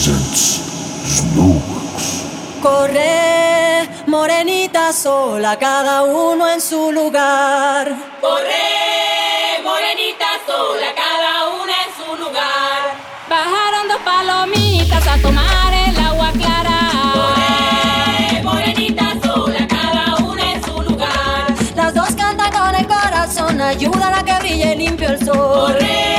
presents Snowworks. Corre, morenita sola, cada uno en su lugar. Corre, morenita sola, cada una en su lugar. Bajaron dos palomitas a tomar el agua clara. Corre, morenita sola, cada una en su lugar. Las dos cantan con el corazón, ayudan a que brille limpio el sol. Corre,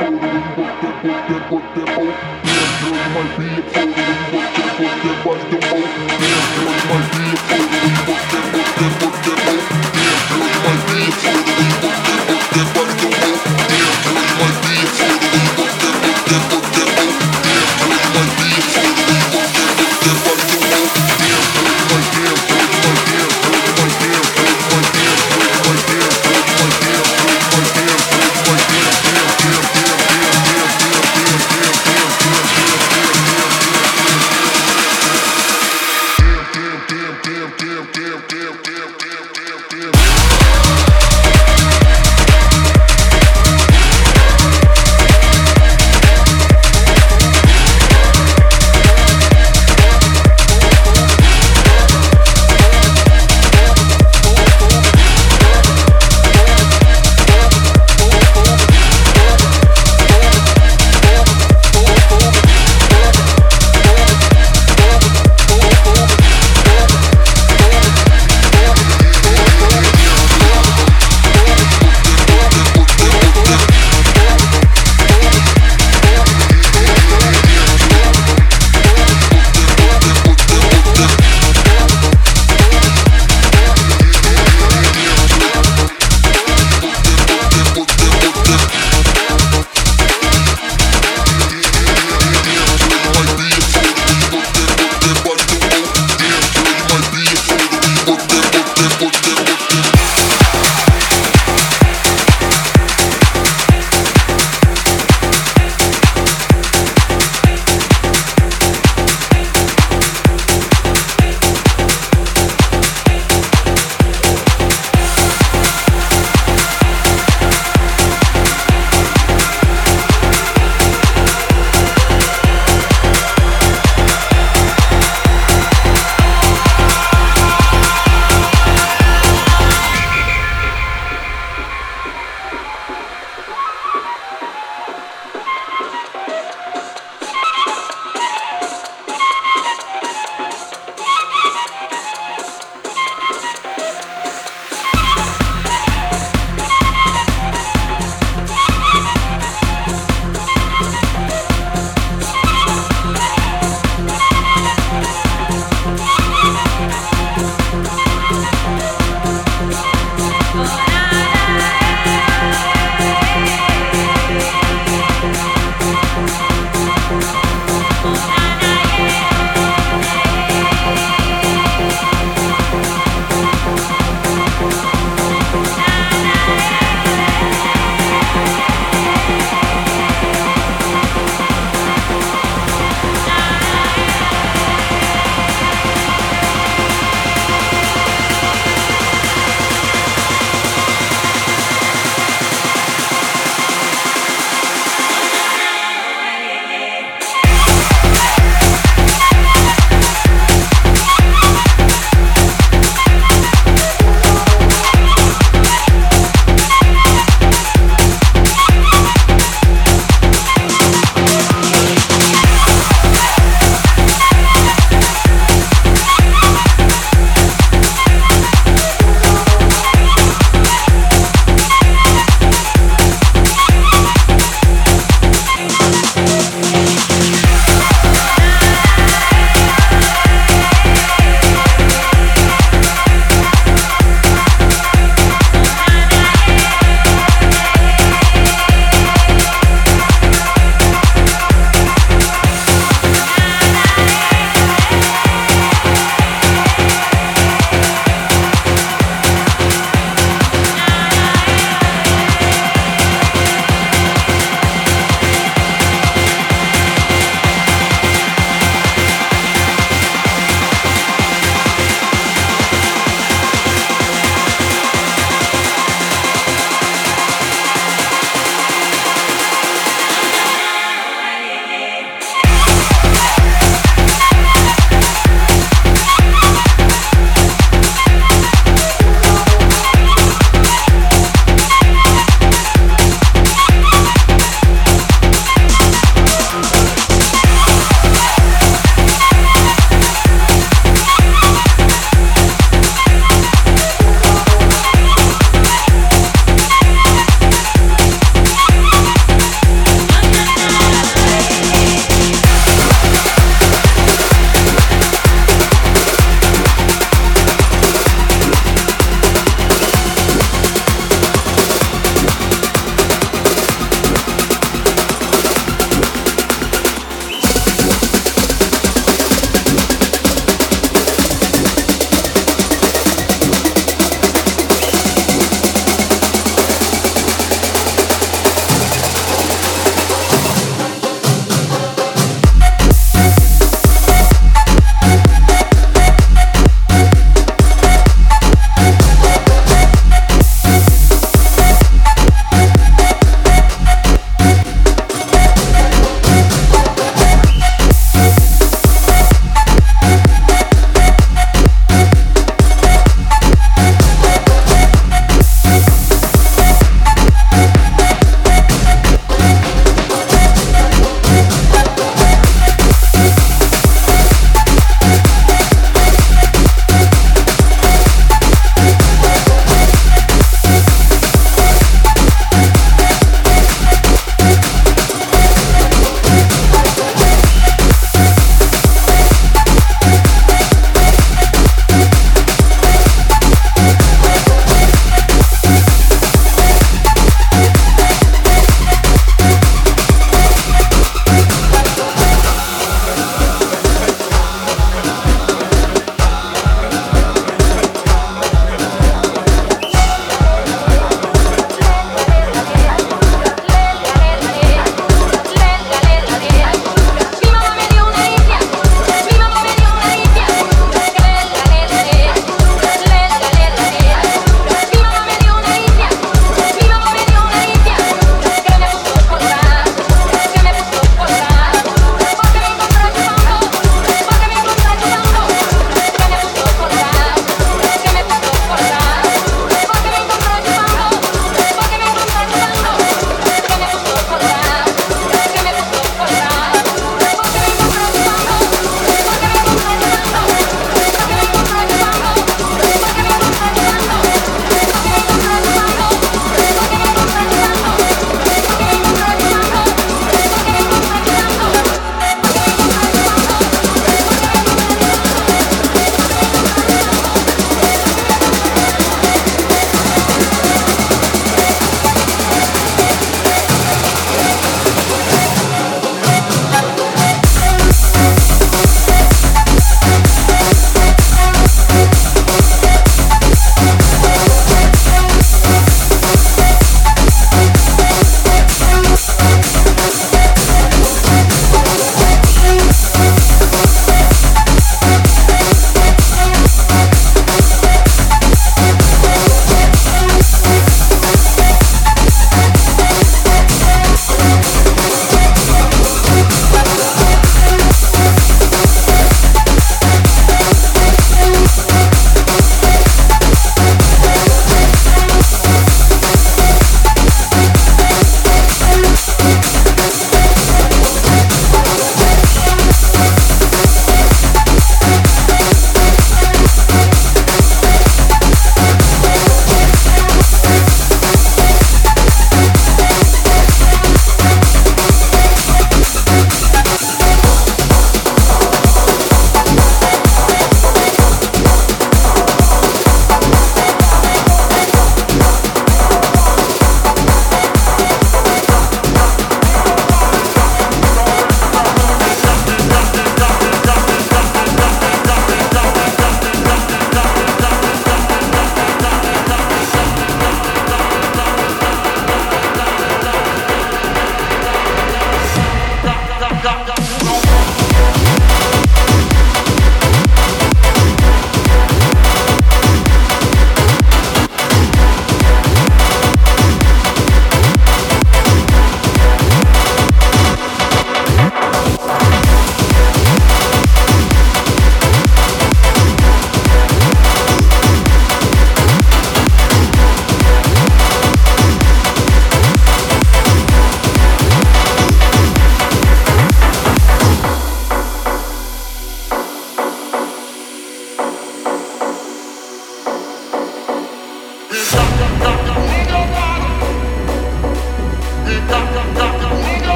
might be a photo, we work that, work that, watch the boat. Damn, might be a photo,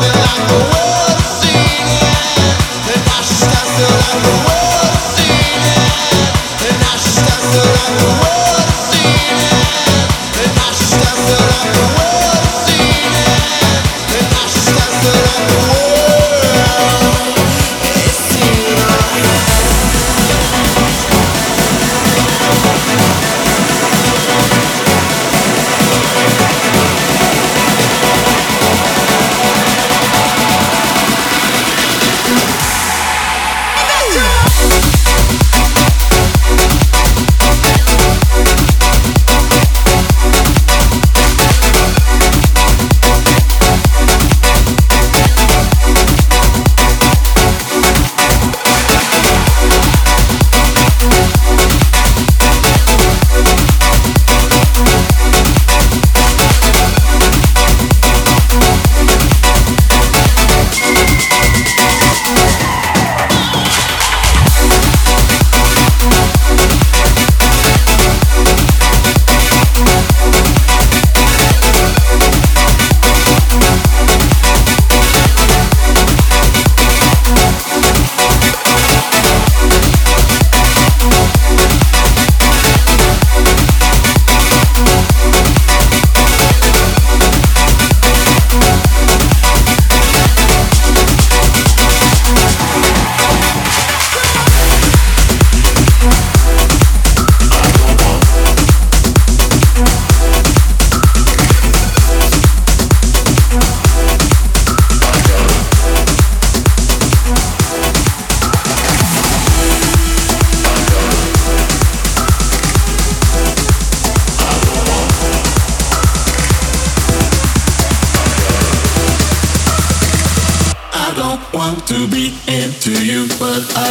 Thank you.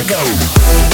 Go.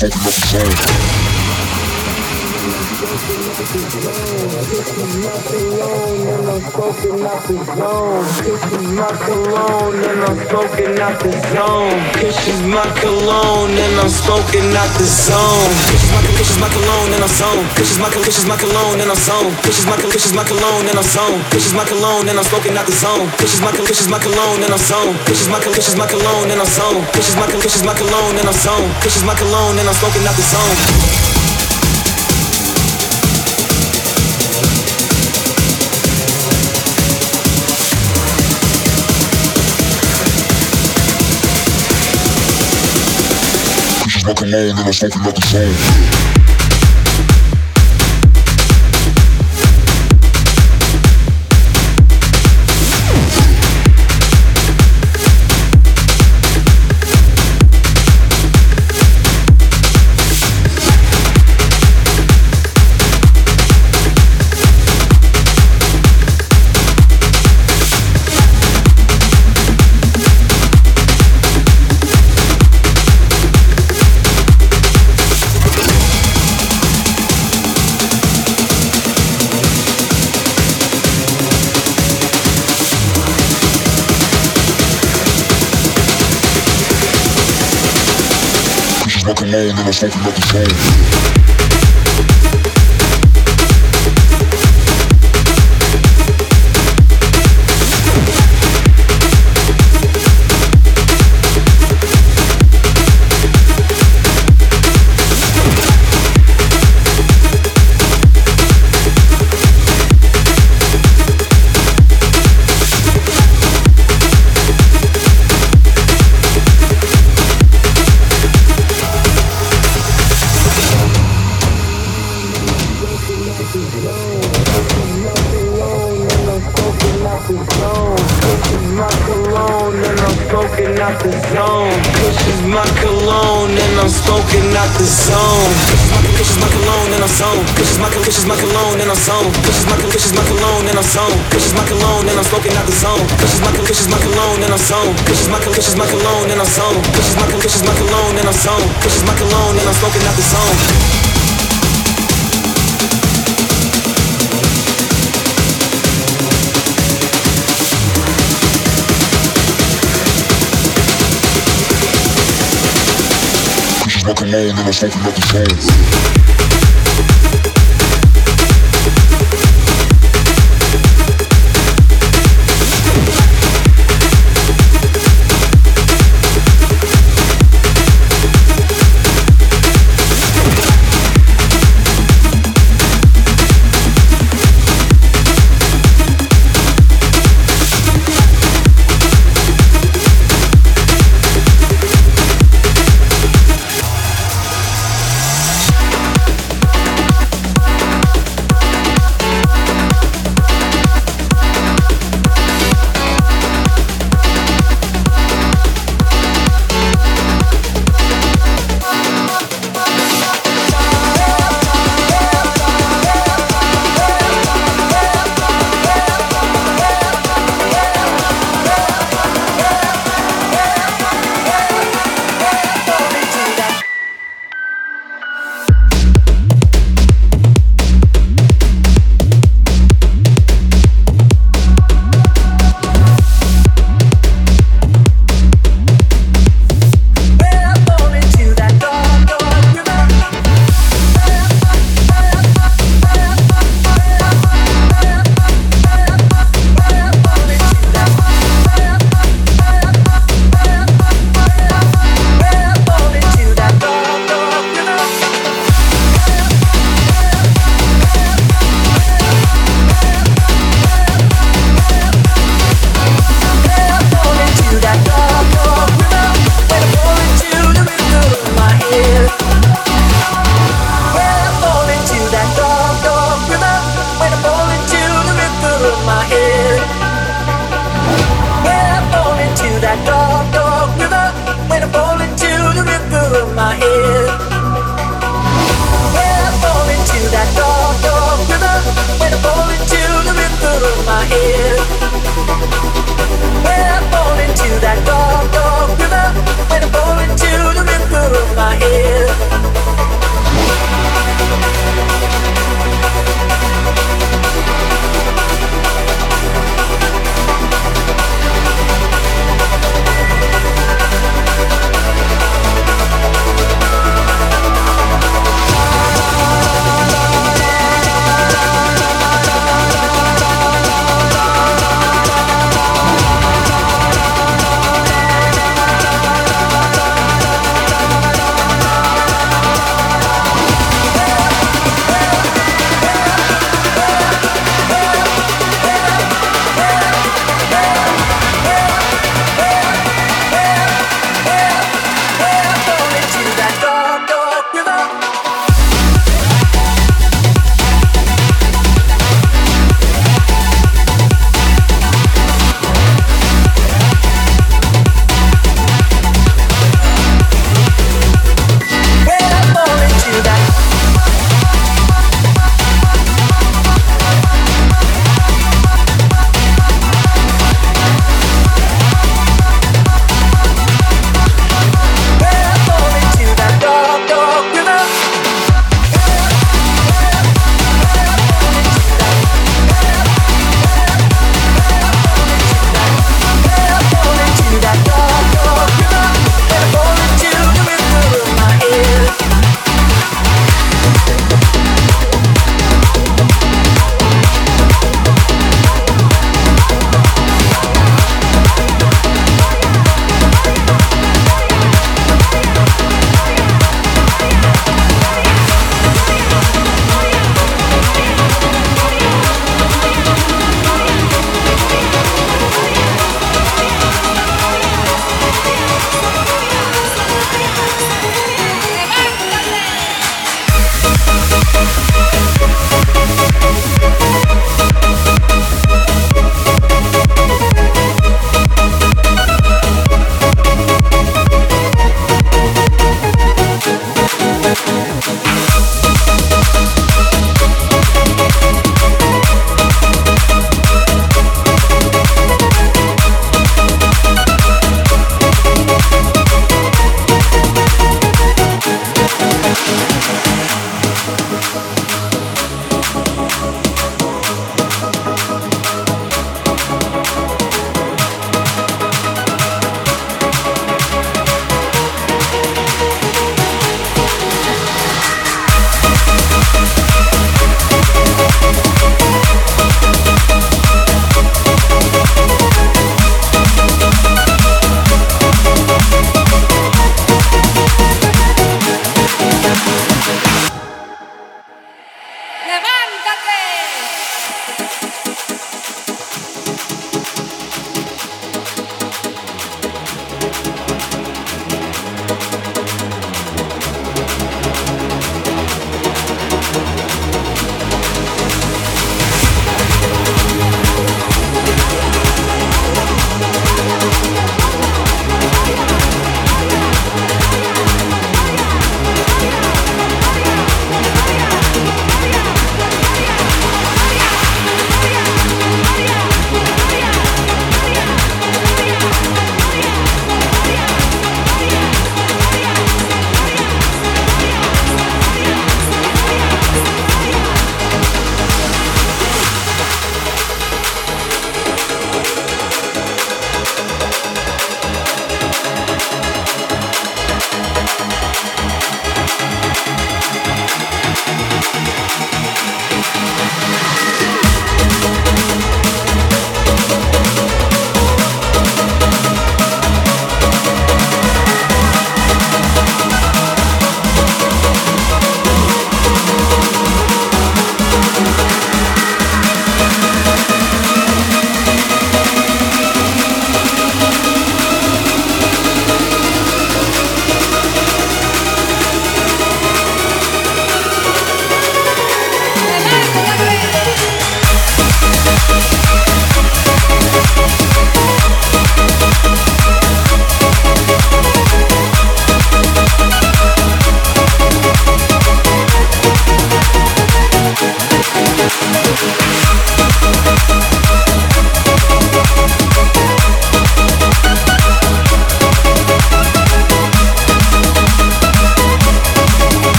Smoking up zone. smoking out the zone. Kisses my cologne and I'm smoking out the zone. Kisses my cologne and I'm smoking out the zone. Kisses my kisses my cologne and I'm zone. Kisses my kisses my and I'm zone. Kisses my kisses my cologne and I'm zone. Kisses my cologne and I'm smoking out the zone. Kisses my kisses my cologne and I'm zone. Kisses my kisses my cologne and I'm zone. Kisses my kisses my cologne and I'm zone. Kisses my cologne and I'm smoking out the zone. smoking alone and I'm smoking up the zone. Alone and I'm zone. Cause she's my cologne and I'm smoking out the zone. alone and I'm smoking up the zone.